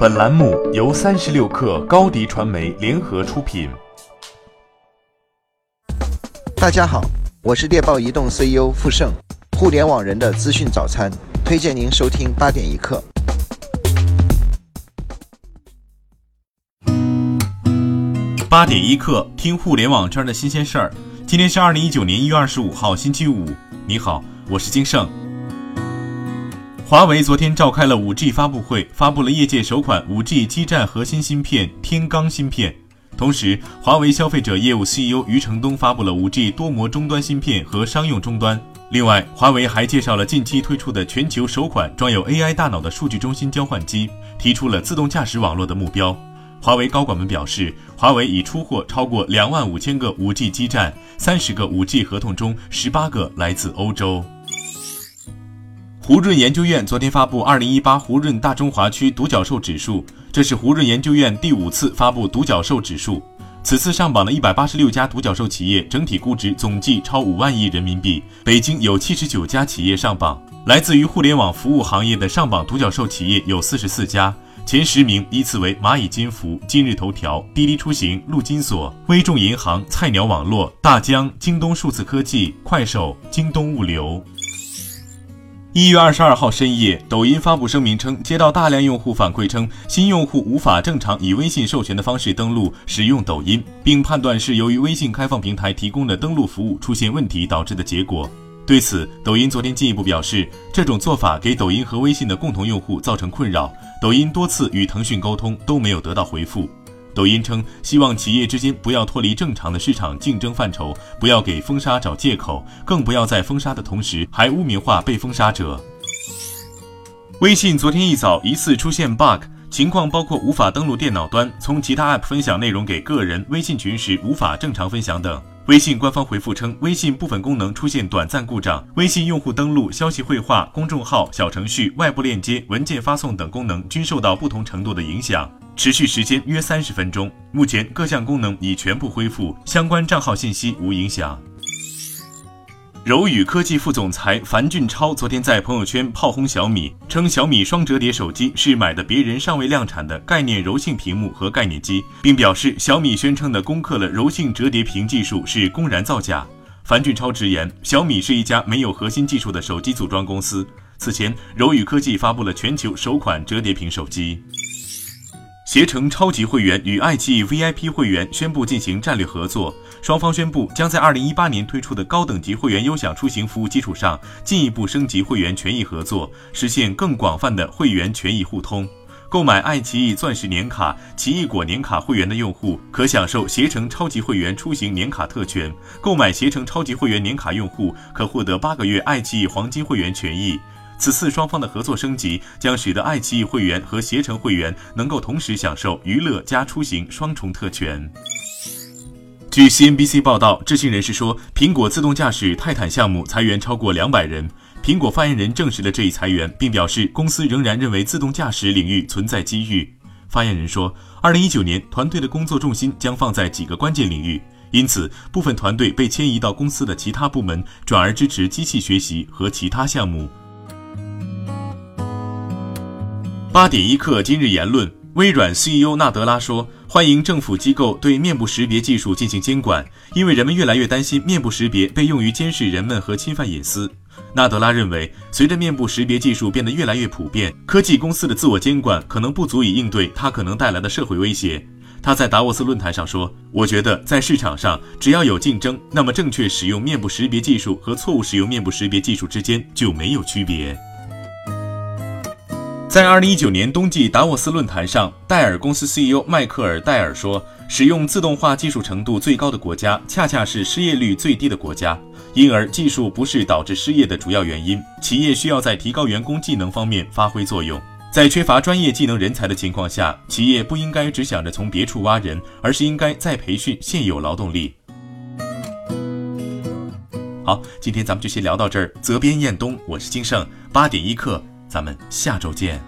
本栏目由三十六氪高低传媒联合出品。大家好，我是猎豹移动 CEO 傅盛，互联网人的资讯早餐，推荐您收听八点一刻。八点一刻，听互联网圈的新鲜事儿。今天是二零一九年一月二十五号，星期五。你好，我是金盛。华为昨天召开了 5G 发布会，发布了业界首款 5G 基站核心芯片天罡芯片。同时，华为消费者业务 CEO 余承东发布了 5G 多模终端芯片和商用终端。另外，华为还介绍了近期推出的全球首款装有 AI 大脑的数据中心交换机，提出了自动驾驶网络的目标。华为高管们表示，华为已出货超过两万五千个 5G 基站，三十个 5G 合同中，十八个来自欧洲。胡润研究院昨天发布《二零一八胡润大中华区独角兽指数》，这是胡润研究院第五次发布独角兽指数。此次上榜的一百八十六家独角兽企业，整体估值总计超五万亿人民币。北京有七十九家企业上榜，来自于互联网服务行业的上榜独角兽企业有四十四家，前十名依次为蚂蚁金服、今日头条、滴滴出行、陆金所、微众银行、菜鸟网络、大疆、京东数字科技、快手、京东物流。一月二十二号深夜，抖音发布声明称，接到大量用户反馈称，新用户无法正常以微信授权的方式登录使用抖音，并判断是由于微信开放平台提供的登录服务出现问题导致的结果。对此，抖音昨天进一步表示，这种做法给抖音和微信的共同用户造成困扰，抖音多次与腾讯沟通都没有得到回复。抖音称，希望企业之间不要脱离正常的市场竞争范畴，不要给封杀找借口，更不要在封杀的同时还污名化被封杀者。微信昨天一早疑似出现 bug，情况包括无法登录电脑端，从其他 app 分享内容给个人微信群时无法正常分享等。微信官方回复称，微信部分功能出现短暂故障，微信用户登录、消息绘画、公众号、小程序、外部链接、文件发送等功能均受到不同程度的影响。持续时间约三十分钟，目前各项功能已全部恢复，相关账号信息无影响。柔宇科技副总裁樊俊超昨天在朋友圈炮轰小米，称小米双折叠手机是买的别人尚未量产的概念柔性屏幕和概念机，并表示小米宣称的攻克了柔性折叠屏技术是公然造假。樊俊超直言，小米是一家没有核心技术的手机组装公司。此前，柔宇科技发布了全球首款折叠屏手机。携程超级会员与爱奇艺 VIP 会员宣布进行战略合作，双方宣布将在二零一八年推出的高等级会员优享出行服务基础上，进一步升级会员权益合作，实现更广泛的会员权益互通。购买爱奇艺钻石年卡、奇异果年卡会员的用户，可享受携程超级会员出行年卡特权；购买携程超级会员年卡用户，可获得八个月爱奇艺黄金会员权益。此次双方的合作升级，将使得爱奇艺会员和携程会员能够同时享受娱乐加出行双重特权。据 CNBC 报道，知情人士说，苹果自动驾驶泰坦项目裁员超过两百人。苹果发言人证实了这一裁员，并表示公司仍然认为自动驾驶领域存在机遇。发言人说，二零一九年团队的工作重心将放在几个关键领域，因此部分团队被迁移到公司的其他部门，转而支持机器学习和其他项目。八点一刻，今日言论：微软 CEO 纳德拉说，欢迎政府机构对面部识别技术进行监管，因为人们越来越担心面部识别被用于监视人们和侵犯隐私。纳德拉认为，随着面部识别技术变得越来越普遍，科技公司的自我监管可能不足以应对它可能带来的社会威胁。他在达沃斯论坛上说：“我觉得在市场上，只要有竞争，那么正确使用面部识别技术和错误使用面部识别技术之间就没有区别。”在二零一九年冬季达沃斯论坛上，戴尔公司 CEO 迈克尔·戴尔说：“使用自动化技术程度最高的国家，恰恰是失业率最低的国家。因而，技术不是导致失业的主要原因。企业需要在提高员工技能方面发挥作用。在缺乏专业技能人才的情况下，企业不应该只想着从别处挖人，而是应该再培训现有劳动力。”好，今天咱们就先聊到这儿。责编：彦东，我是金盛，八点一刻。咱们下周见。